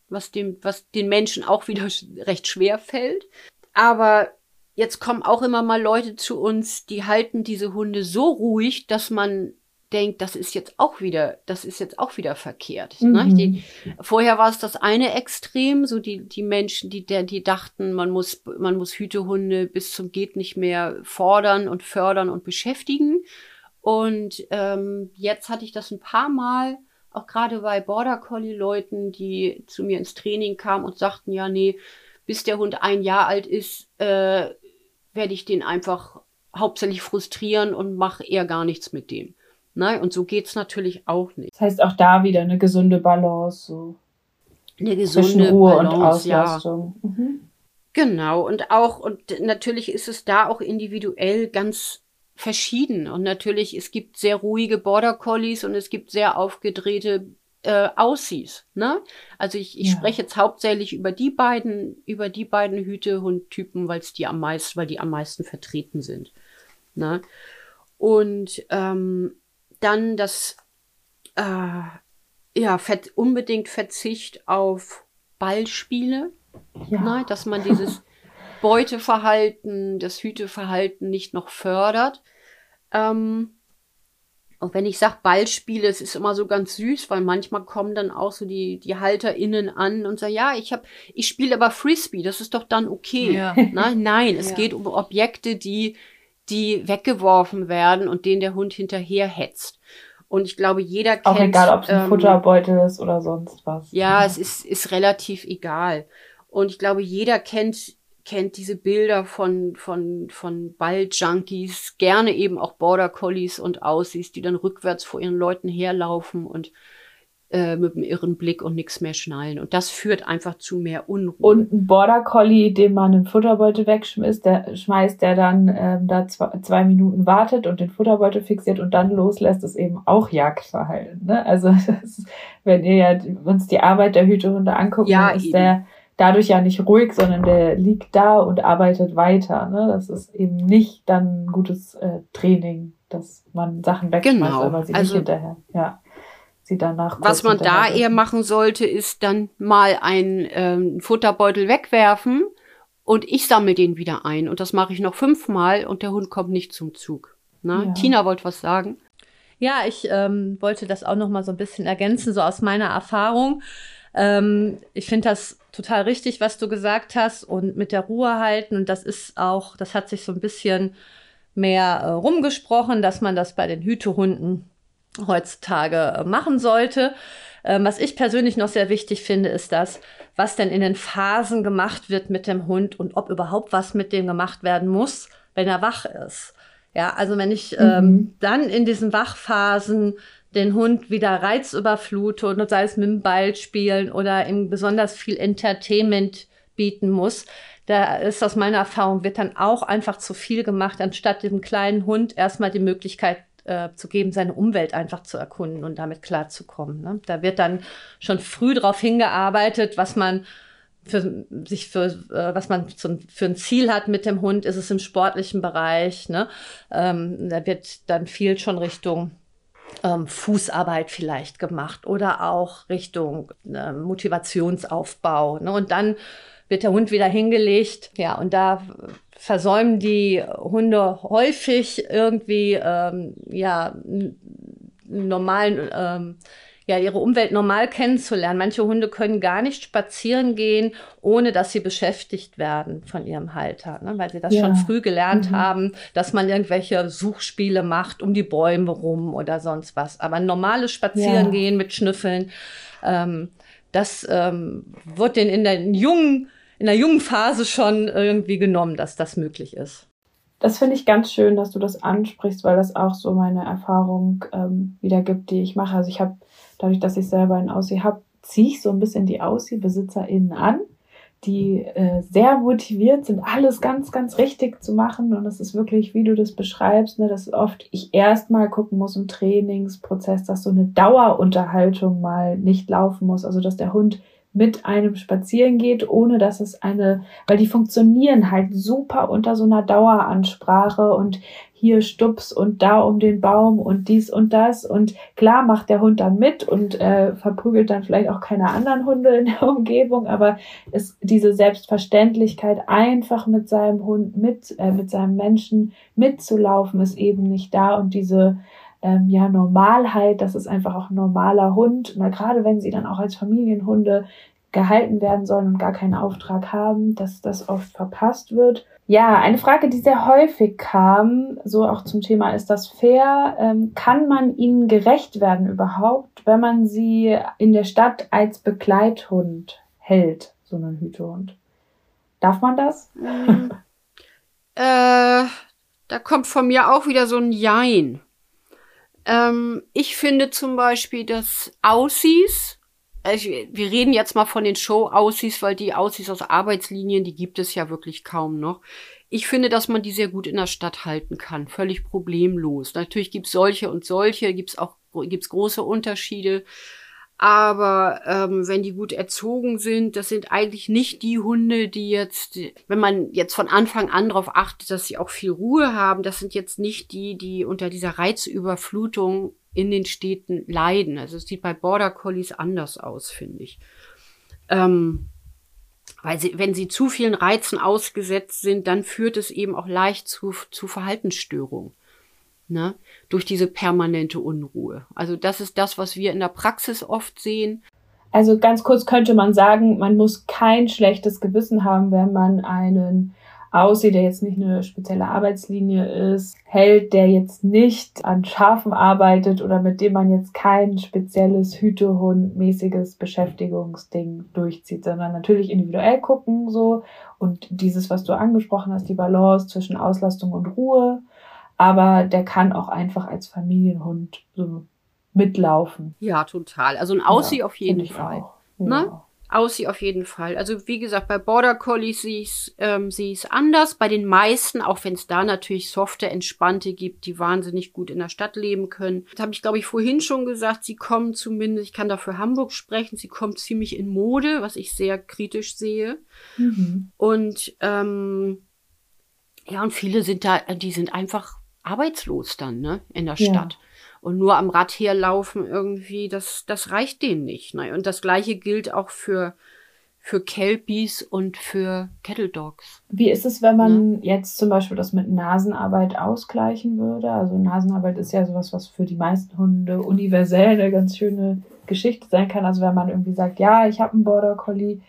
was dem, was den Menschen auch wieder recht schwer fällt. Aber Jetzt kommen auch immer mal Leute zu uns, die halten diese Hunde so ruhig, dass man denkt, das ist jetzt auch wieder, das ist jetzt auch wieder verkehrt. Ne? Mhm. Ne? Die, vorher war es das eine Extrem, so die, die Menschen, die, die dachten, man muss, man muss Hütehunde bis zum geht nicht mehr fordern und fördern und beschäftigen. Und ähm, jetzt hatte ich das ein paar Mal, auch gerade bei Border Collie Leuten, die zu mir ins Training kamen und sagten, ja, nee, bis der Hund ein Jahr alt ist, äh, werde ich den einfach hauptsächlich frustrieren und mache eher gar nichts mit dem. Ne? Und so geht es natürlich auch nicht. Das heißt auch da wieder eine gesunde Balance. So. Eine gesunde Ruhe Balance, und Auslastung. Ja. Mhm. Genau, und auch, und natürlich ist es da auch individuell ganz verschieden. Und natürlich, es gibt sehr ruhige Border Collies und es gibt sehr aufgedrehte äh, aussiehst. Ne? Also ich, ich ja. spreche jetzt hauptsächlich über die beiden, über die beiden Hütehundtypen, weil es die am meisten, weil die am meisten vertreten sind. Ne? Und ähm, dann das äh, ja, unbedingt Verzicht auf Ballspiele, ja. ne? dass man dieses Beuteverhalten, das Hüteverhalten nicht noch fördert. Ähm, und wenn ich sag Ballspiele, es ist immer so ganz süß, weil manchmal kommen dann auch so die, die HalterInnen an und sagen, ja, ich hab, ich spiele aber Frisbee, das ist doch dann okay. Ja. Na, nein, es ja. geht um Objekte, die, die weggeworfen werden und denen der Hund hinterher hetzt. Und ich glaube, jeder kennt. Auch egal, ob es ein ähm, Futterbeutel ist oder sonst was. Ja, ja, es ist, ist relativ egal. Und ich glaube, jeder kennt kennt diese Bilder von, von, von Balljunkies, gerne eben auch Border Collies und Aussies, die dann rückwärts vor ihren Leuten herlaufen und äh, mit einem irren Blick und nichts mehr schnallen. Und das führt einfach zu mehr Unruhe. Und ein Border Collie, dem man einen Futterbeutel wegschmeißt, der schmeißt, der dann ähm, da zwei, zwei Minuten wartet und den Futterbeutel fixiert und dann loslässt, ist eben auch Jagdverhalten. Ne? Also das, wenn ihr ja uns die Arbeit der Hütehunde anguckt, ja, ist eben. der dadurch ja nicht ruhig, sondern der liegt da und arbeitet weiter. Ne? Das ist eben nicht dann ein gutes äh, Training, dass man Sachen wegschmeißt, genau. aber sie also, nicht hinterher. Ja. Sie danach was man da eher machen sollte, ist dann mal einen ähm, Futterbeutel wegwerfen und ich sammle den wieder ein. Und das mache ich noch fünfmal und der Hund kommt nicht zum Zug. Ne? Ja. Tina wollte was sagen. Ja, ich ähm, wollte das auch noch mal so ein bisschen ergänzen, so aus meiner Erfahrung. Ähm, ich finde das total richtig, was du gesagt hast und mit der Ruhe halten. Und das ist auch, das hat sich so ein bisschen mehr äh, rumgesprochen, dass man das bei den Hütehunden heutzutage machen sollte. Ähm, was ich persönlich noch sehr wichtig finde, ist das, was denn in den Phasen gemacht wird mit dem Hund und ob überhaupt was mit dem gemacht werden muss, wenn er wach ist. Ja, also wenn ich ähm, mhm. ähm, dann in diesen Wachphasen den Hund wieder reizüberflute und sei es mit dem Ball spielen oder ihm besonders viel Entertainment bieten muss. Da ist aus meiner Erfahrung, wird dann auch einfach zu viel gemacht, anstatt dem kleinen Hund erstmal die Möglichkeit äh, zu geben, seine Umwelt einfach zu erkunden und damit klarzukommen. Ne? Da wird dann schon früh darauf hingearbeitet, was man für sich für äh, was man zum, für ein Ziel hat mit dem Hund, ist es im sportlichen Bereich. Ne? Ähm, da wird dann viel schon Richtung ähm, Fußarbeit vielleicht gemacht oder auch Richtung äh, Motivationsaufbau. Ne? Und dann wird der Hund wieder hingelegt. Ja, und da versäumen die Hunde häufig irgendwie ähm, ja normalen ähm, ja, ihre Umwelt normal kennenzulernen. Manche Hunde können gar nicht spazieren gehen, ohne dass sie beschäftigt werden von ihrem Halter, ne? weil sie das ja. schon früh gelernt mhm. haben, dass man irgendwelche Suchspiele macht um die Bäume rum oder sonst was. Aber normales Spazierengehen ja. mit Schnüffeln, ähm, das ähm, wird denen in der jungen, in der jungen Phase schon irgendwie genommen, dass das möglich ist. Das finde ich ganz schön, dass du das ansprichst, weil das auch so meine Erfahrung ähm, wiedergibt, die ich mache. Also ich habe dadurch, dass ich selber ein Aussie habe, ziehe ich so ein bisschen die Aussie-BesitzerInnen an, die äh, sehr motiviert sind, alles ganz, ganz richtig zu machen. Und das ist wirklich, wie du das beschreibst, ne, dass oft ich erstmal gucken muss im Trainingsprozess, dass so eine Dauerunterhaltung mal nicht laufen muss. Also dass der Hund mit einem spazieren geht, ohne dass es eine, weil die funktionieren halt super unter so einer Daueransprache und hier Stups und da um den Baum und dies und das. Und klar macht der Hund dann mit und äh, verprügelt dann vielleicht auch keine anderen Hunde in der Umgebung, aber es, diese Selbstverständlichkeit, einfach mit seinem Hund, mit, äh, mit seinem Menschen mitzulaufen, ist eben nicht da und diese ähm, ja, Normalheit, das ist einfach auch ein normaler Hund. Na, gerade wenn sie dann auch als Familienhunde gehalten werden sollen und gar keinen Auftrag haben, dass das oft verpasst wird. Ja, eine Frage, die sehr häufig kam, so auch zum Thema, ist das fair? Ähm, kann man ihnen gerecht werden überhaupt, wenn man sie in der Stadt als Begleithund hält, so einen Hütehund? Darf man das? Mhm. äh, da kommt von mir auch wieder so ein Jein. Ähm, ich finde zum Beispiel, dass Aussies, also wir reden jetzt mal von den Show-Aussies, weil die Aussies aus Arbeitslinien, die gibt es ja wirklich kaum noch. Ich finde, dass man die sehr gut in der Stadt halten kann, völlig problemlos. Natürlich gibt's solche und solche, gibt's auch gibt's große Unterschiede. Aber ähm, wenn die gut erzogen sind, das sind eigentlich nicht die Hunde, die jetzt, wenn man jetzt von Anfang an darauf achtet, dass sie auch viel Ruhe haben, das sind jetzt nicht die, die unter dieser Reizüberflutung in den Städten leiden. Also es sieht bei Border Collies anders aus, finde ich. Ähm, weil sie, wenn sie zu vielen Reizen ausgesetzt sind, dann führt es eben auch leicht zu, zu Verhaltensstörungen ne? durch diese permanente Unruhe. Also das ist das, was wir in der Praxis oft sehen. Also ganz kurz könnte man sagen, man muss kein schlechtes Gewissen haben, wenn man einen aussieht, der jetzt nicht eine spezielle Arbeitslinie ist, hält, der jetzt nicht an Schafen arbeitet oder mit dem man jetzt kein spezielles Hütehund-mäßiges Beschäftigungsding durchzieht, sondern natürlich individuell gucken so und dieses, was du angesprochen hast, die Balance zwischen Auslastung und Ruhe aber der kann auch einfach als Familienhund so mitlaufen. Ja, total. Also ein Aussie ja, auf jeden Fall. Ne? Ja. Aussie auf jeden Fall. Also wie gesagt, bei Border Collies sehe ich es ähm, anders. Bei den meisten, auch wenn es da natürlich softe, entspannte gibt, die wahnsinnig gut in der Stadt leben können. Das habe ich, glaube ich, vorhin schon gesagt. Sie kommen zumindest, ich kann dafür Hamburg sprechen, sie kommen ziemlich in Mode, was ich sehr kritisch sehe. Mhm. Und ähm, ja, und viele sind da, die sind einfach arbeitslos dann, ne, in der ja. Stadt. Und nur am Rad herlaufen irgendwie, das, das reicht denen nicht. Ne? Und das gleiche gilt auch für, für Kelpies und für Kettle Dogs. Wie ist es, wenn man ne? jetzt zum Beispiel das mit Nasenarbeit ausgleichen würde? Also Nasenarbeit ist ja sowas, was für die meisten Hunde universell eine ganz schöne Geschichte sein kann. Also wenn man irgendwie sagt, ja, ich habe einen Border Collie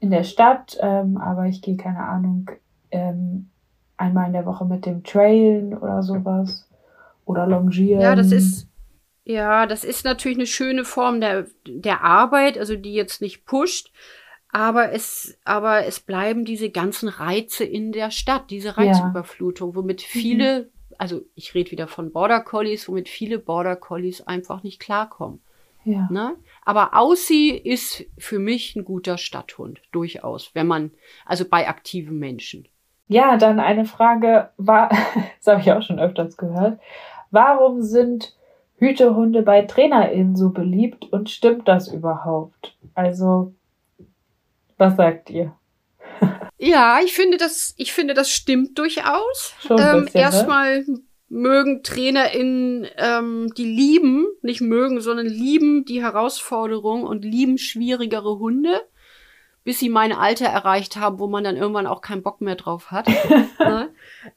in der Stadt, ähm, aber ich gehe, keine Ahnung, ähm, einmal in der Woche mit dem Trailen oder sowas. Oder Longieren. Ja, das ist, ja, das ist natürlich eine schöne Form der, der Arbeit, also die jetzt nicht pusht. Aber es, aber es bleiben diese ganzen Reize in der Stadt, diese Reizüberflutung, womit mhm. viele, mhm. also ich rede wieder von Border Collies, womit viele Border Collies einfach nicht klarkommen. Ja. Ne? Aber Aussie ist für mich ein guter Stadthund, durchaus, wenn man, also bei aktiven Menschen. Ja, dann eine Frage war, das habe ich auch schon öfters gehört. Warum sind Hütehunde bei TrainerInnen so beliebt und stimmt das überhaupt? Also, was sagt ihr? Ja, ich finde das, ich finde, das stimmt durchaus. Ähm, ne? erstmal ne? mögen TrainerInnen, ähm, die lieben, nicht mögen, sondern lieben die Herausforderung und lieben schwierigere Hunde bis sie mein Alter erreicht haben, wo man dann irgendwann auch keinen Bock mehr drauf hat. ne?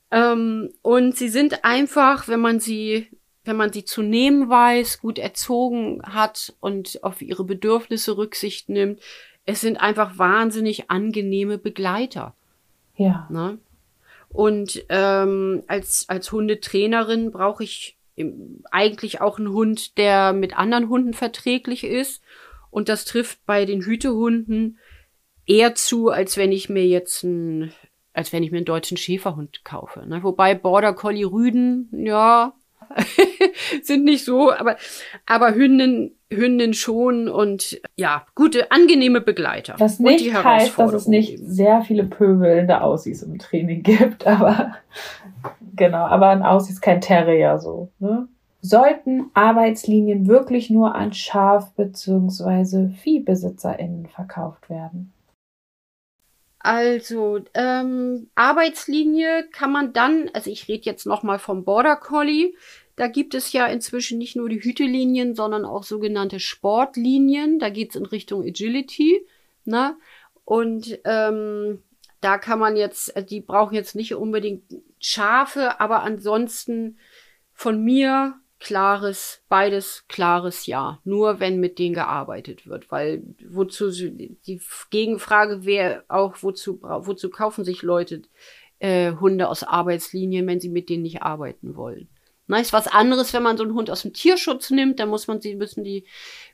ähm, und sie sind einfach, wenn man sie, wenn man sie zu nehmen weiß, gut erzogen hat und auf ihre Bedürfnisse Rücksicht nimmt, es sind einfach wahnsinnig angenehme Begleiter. Ja. Ne? Und ähm, als, als Hundetrainerin brauche ich eigentlich auch einen Hund, der mit anderen Hunden verträglich ist. Und das trifft bei den Hütehunden eher zu, als wenn ich mir jetzt ein, als wenn ich mir einen deutschen Schäferhund kaufe. Ne? Wobei Border Collie Rüden, ja, sind nicht so, aber, aber Hünden, Hünden schon und ja, gute, angenehme Begleiter. Was nicht heißt, dass es nicht eben. sehr viele pöbelnde Aussies im Training gibt, aber genau, aber ein Aussie ist kein Terrier so, ne? Sollten Arbeitslinien wirklich nur an Schaf- bzw. ViehbesitzerInnen verkauft werden? Also, ähm, Arbeitslinie kann man dann, also ich rede jetzt nochmal vom Border Collie, da gibt es ja inzwischen nicht nur die Hütelinien, sondern auch sogenannte Sportlinien. Da geht's in Richtung Agility. Ne? Und ähm, da kann man jetzt, äh, die brauchen jetzt nicht unbedingt Schafe, aber ansonsten von mir klares, beides klares Ja. Nur wenn mit denen gearbeitet wird, weil wozu die Gegenfrage wäre auch, wozu, wozu kaufen sich Leute äh, Hunde aus Arbeitslinien, wenn sie mit denen nicht arbeiten wollen. Na, ist was anderes, wenn man so einen Hund aus dem Tierschutz nimmt, dann muss man sie, müssen die,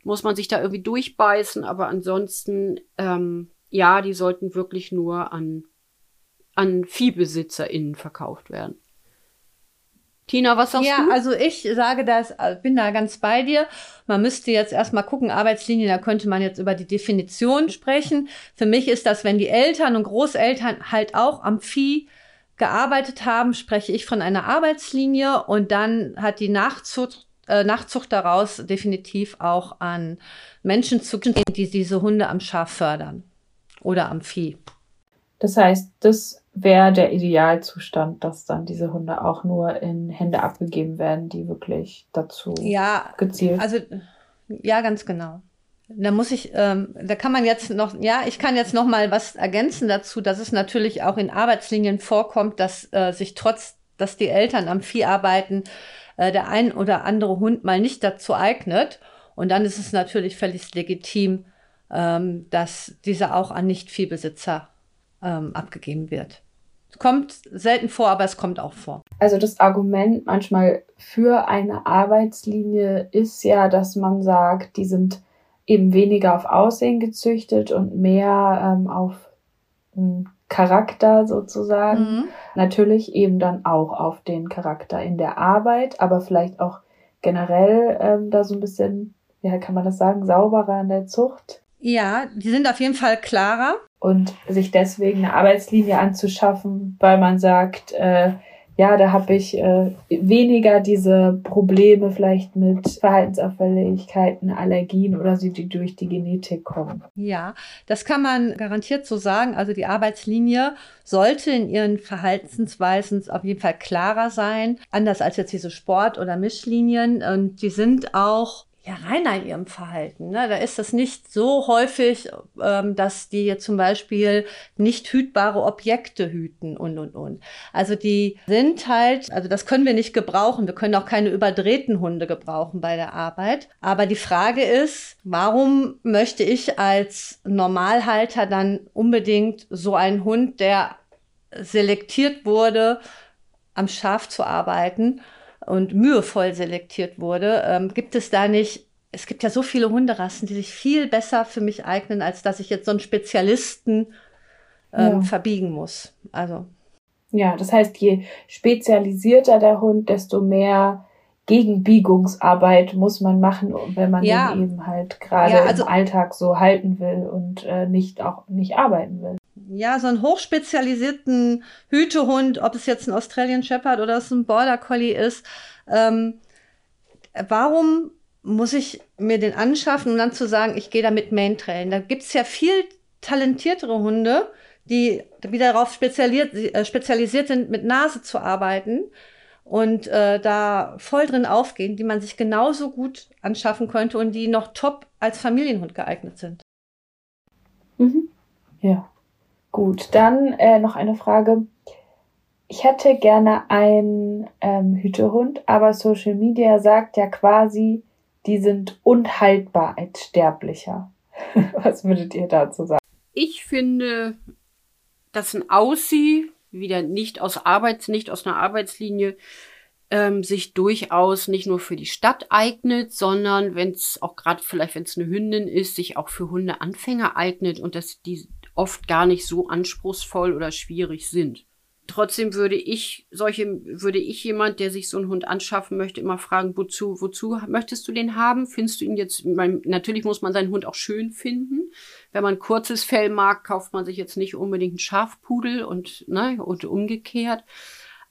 muss man sich da irgendwie durchbeißen, aber ansonsten, ähm, ja, die sollten wirklich nur an, an ViehbesitzerInnen verkauft werden. Tina, was sagst ja, du? Ja, also ich sage das, äh, bin da ganz bei dir. Man müsste jetzt erstmal gucken, Arbeitslinie, da könnte man jetzt über die Definition sprechen. Für mich ist das, wenn die Eltern und Großeltern halt auch am Vieh gearbeitet haben, spreche ich von einer Arbeitslinie und dann hat die Nachzucht, äh, Nachzucht daraus definitiv auch an Menschen zu gehen, die diese Hunde am Schaf fördern oder am Vieh. Das heißt, das wäre der Idealzustand, dass dann diese Hunde auch nur in Hände abgegeben werden, die wirklich dazu ja, gezielt. Also ja, ganz genau. Da muss ich, ähm, da kann man jetzt noch, ja, ich kann jetzt noch mal was ergänzen dazu, dass es natürlich auch in Arbeitslinien vorkommt, dass äh, sich trotz, dass die Eltern am Vieh arbeiten, äh, der ein oder andere Hund mal nicht dazu eignet. Und dann ist es natürlich völlig legitim, ähm, dass dieser auch an Nicht-Viehbesitzer ähm, abgegeben wird. Kommt selten vor, aber es kommt auch vor. Also das Argument manchmal für eine Arbeitslinie ist ja, dass man sagt, die sind eben weniger auf Aussehen gezüchtet und mehr ähm, auf ähm, Charakter sozusagen. Mhm. Natürlich eben dann auch auf den Charakter in der Arbeit, aber vielleicht auch generell ähm, da so ein bisschen, ja, kann man das sagen, sauberer in der Zucht. Ja, die sind auf jeden Fall klarer und sich deswegen eine Arbeitslinie anzuschaffen, weil man sagt, äh, ja, da habe ich äh, weniger diese Probleme vielleicht mit Verhaltensauffälligkeiten, Allergien oder sie, die durch die Genetik kommen. Ja, das kann man garantiert so sagen. Also die Arbeitslinie sollte in ihren Verhaltensweisen auf jeden Fall klarer sein, anders als jetzt diese Sport- oder Mischlinien. Und die sind auch ja, reiner in ihrem Verhalten. Ne? Da ist das nicht so häufig, ähm, dass die zum Beispiel nicht hütbare Objekte hüten und, und, und. Also die sind halt, also das können wir nicht gebrauchen. Wir können auch keine überdrehten Hunde gebrauchen bei der Arbeit. Aber die Frage ist, warum möchte ich als Normalhalter dann unbedingt so einen Hund, der selektiert wurde, am Schaf zu arbeiten? Und mühevoll selektiert wurde, ähm, gibt es da nicht, es gibt ja so viele Hunderassen, die sich viel besser für mich eignen, als dass ich jetzt so einen Spezialisten ähm, ja. verbiegen muss. Also. Ja, das heißt, je spezialisierter der Hund, desto mehr Gegenbiegungsarbeit muss man machen, wenn man ja. den eben halt gerade ja, also, im Alltag so halten will und äh, nicht auch nicht arbeiten will ja, so einen hochspezialisierten Hütehund, ob es jetzt ein Australian Shepherd oder es ein Border Collie ist, ähm, warum muss ich mir den anschaffen, um dann zu sagen, ich gehe damit Main Trailen? Da gibt's ja viel talentiertere Hunde, die wieder darauf spezialisiert, äh, spezialisiert sind, mit Nase zu arbeiten und äh, da voll drin aufgehen, die man sich genauso gut anschaffen könnte und die noch top als Familienhund geeignet sind. Mhm. Ja. Gut, dann äh, noch eine Frage. Ich hätte gerne einen ähm, Hütehund, aber Social Media sagt ja quasi, die sind unhaltbar als Sterblicher. Was würdet ihr dazu sagen? Ich finde, dass ein Aussie, wieder nicht aus Arbeits, nicht aus einer Arbeitslinie, ähm, sich durchaus nicht nur für die Stadt eignet, sondern wenn es auch gerade vielleicht, wenn es eine Hündin ist, sich auch für Hundeanfänger eignet und dass die oft gar nicht so anspruchsvoll oder schwierig sind. Trotzdem würde ich solche, würde ich jemand, der sich so einen Hund anschaffen möchte, immer fragen, wozu, wozu möchtest du den haben? Findest du ihn jetzt, natürlich muss man seinen Hund auch schön finden. Wenn man kurzes Fell mag, kauft man sich jetzt nicht unbedingt einen Schafpudel und, ne, und umgekehrt.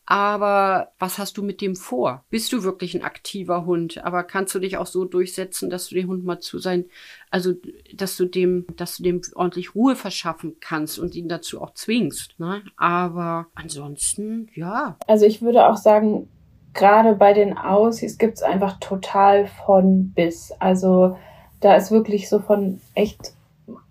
Aber was hast du mit dem vor? Bist du wirklich ein aktiver Hund? Aber kannst du dich auch so durchsetzen, dass du den Hund mal zu sein, also dass du dem, dass du dem ordentlich Ruhe verschaffen kannst und ihn dazu auch zwingst. Ne? Aber ansonsten, ja. Also ich würde auch sagen, gerade bei den Aussies gibt's einfach total von bis. Also da ist wirklich so von echt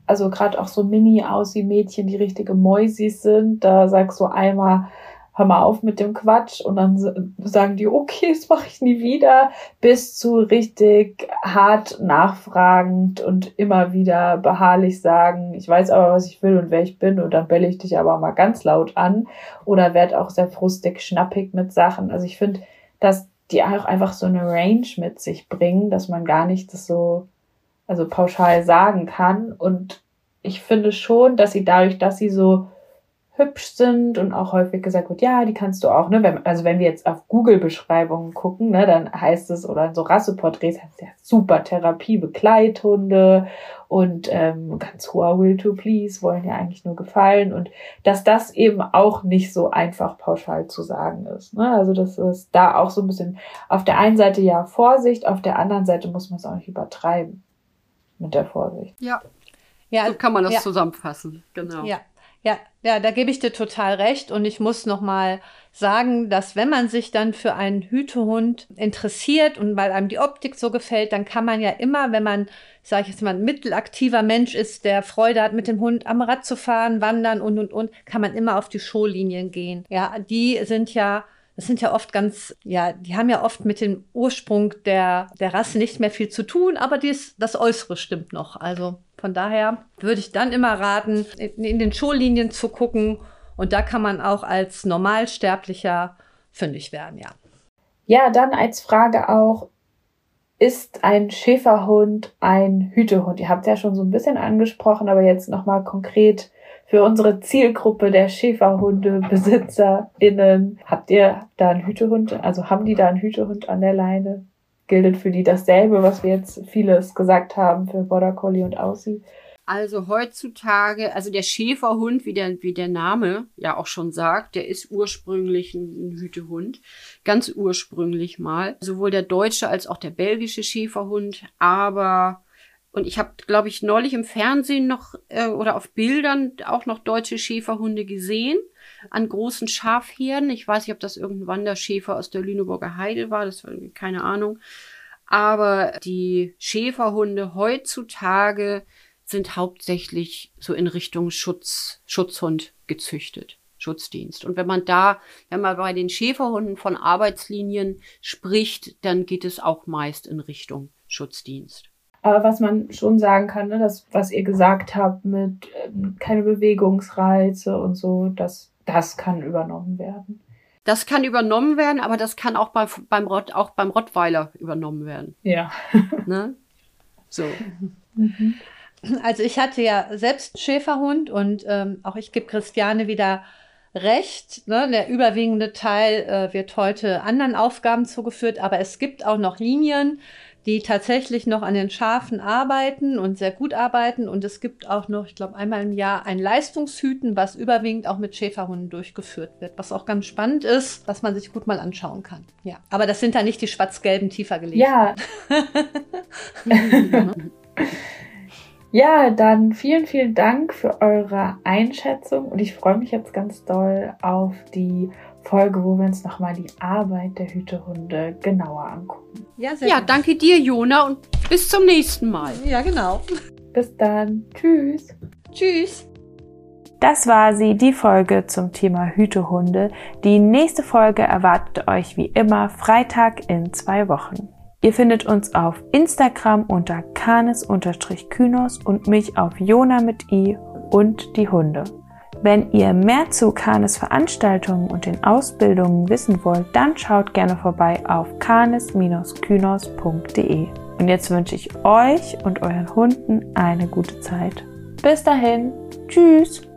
also gerade auch so Mini-Aussie-Mädchen, die richtige Mäusis sind, da sagst du einmal, hör mal auf mit dem Quatsch. Und dann sagen die, okay, das mache ich nie wieder, bis zu richtig hart nachfragend und immer wieder beharrlich sagen, ich weiß aber, was ich will und wer ich bin. Und dann belle ich dich aber mal ganz laut an oder werd auch sehr frustig, schnappig mit Sachen. Also ich finde, dass die auch einfach so eine Range mit sich bringen, dass man gar nicht das so, also pauschal sagen kann. Und ich finde schon, dass sie dadurch, dass sie so hübsch sind und auch häufig gesagt wird, ja, die kannst du auch, ne? Wenn, also wenn wir jetzt auf Google-Beschreibungen gucken, ne, dann heißt es, oder in so Rasseporträts heißt es ja super Therapie, Begleithunde und ähm, ganz hoher Will to Please, wollen ja eigentlich nur gefallen und dass das eben auch nicht so einfach pauschal zu sagen ist. Ne? Also das ist da auch so ein bisschen auf der einen Seite ja Vorsicht, auf der anderen Seite muss man es auch nicht übertreiben mit der Vorsicht. Ja. Ja, so kann man das ja. zusammenfassen, genau. Ja, ja, ja, da gebe ich dir total recht. Und ich muss noch mal sagen, dass wenn man sich dann für einen Hütehund interessiert und weil einem die Optik so gefällt, dann kann man ja immer, wenn man, sage ich jetzt mal, ein mittelaktiver Mensch ist, der Freude hat, mit dem Hund am Rad zu fahren, wandern und und und, kann man immer auf die Showlinien gehen. Ja, die sind ja das sind ja oft ganz, ja, die haben ja oft mit dem Ursprung der, der Rasse nicht mehr viel zu tun, aber dies, das Äußere stimmt noch. Also von daher würde ich dann immer raten, in, in den Showlinien zu gucken. Und da kann man auch als Normalsterblicher fündig werden, ja. Ja, dann als Frage auch, ist ein Schäferhund ein Hütehund? Ihr habt es ja schon so ein bisschen angesprochen, aber jetzt nochmal konkret für unsere Zielgruppe der Schäferhundebesitzerinnen. Habt ihr da einen Hütehund? Also haben die da einen Hütehund an der Leine? Gilt für die dasselbe, was wir jetzt vieles gesagt haben für Border Collie und Aussie? Also heutzutage, also der Schäferhund, wie der, wie der Name ja auch schon sagt, der ist ursprünglich ein Hütehund. Ganz ursprünglich mal. Sowohl der deutsche als auch der belgische Schäferhund. Aber, und ich habe, glaube ich, neulich im Fernsehen noch äh, oder auf Bildern auch noch deutsche Schäferhunde gesehen an großen Schafherden. Ich weiß nicht, ob das irgendein Wanderschäfer aus der Lüneburger Heide war, das war keine Ahnung. Aber die Schäferhunde heutzutage sind hauptsächlich so in Richtung Schutz, Schutzhund gezüchtet. Schutzdienst. Und wenn man da, wenn man bei den Schäferhunden von Arbeitslinien spricht, dann geht es auch meist in Richtung Schutzdienst. Aber was man schon sagen kann, ne, das, was ihr gesagt habt mit ähm, keine Bewegungsreize und so, das das kann übernommen werden. Das kann übernommen werden, aber das kann auch bei, beim, Rott, auch beim Rottweiler übernommen werden. Ja. ne? So. Mhm. Also ich hatte ja selbst einen Schäferhund und ähm, auch ich gebe Christiane wieder recht. Ne? Der überwiegende Teil äh, wird heute anderen Aufgaben zugeführt, aber es gibt auch noch Linien, die tatsächlich noch an den Schafen arbeiten und sehr gut arbeiten. Und es gibt auch noch, ich glaube, einmal im Jahr ein Leistungshüten, was überwiegend auch mit Schäferhunden durchgeführt wird, was auch ganz spannend ist, was man sich gut mal anschauen kann. Ja, aber das sind dann nicht die schwarz-gelben tiefer gelegt. Ja. ja, dann vielen, vielen Dank für eure Einschätzung und ich freue mich jetzt ganz doll auf die Folge, wo wir uns nochmal die Arbeit der Hütehunde genauer angucken. Ja, sehr ja danke dir, Jona, und bis zum nächsten Mal. Ja, genau. Bis dann. Tschüss. Tschüss. Das war sie, die Folge zum Thema Hütehunde. Die nächste Folge erwartet euch wie immer Freitag in zwei Wochen. Ihr findet uns auf Instagram unter canis-kynos und mich auf Jona mit i und die Hunde. Wenn ihr mehr zu Canis Veranstaltungen und den Ausbildungen wissen wollt, dann schaut gerne vorbei auf canis-kynos.de. Und jetzt wünsche ich euch und euren Hunden eine gute Zeit. Bis dahin, tschüss!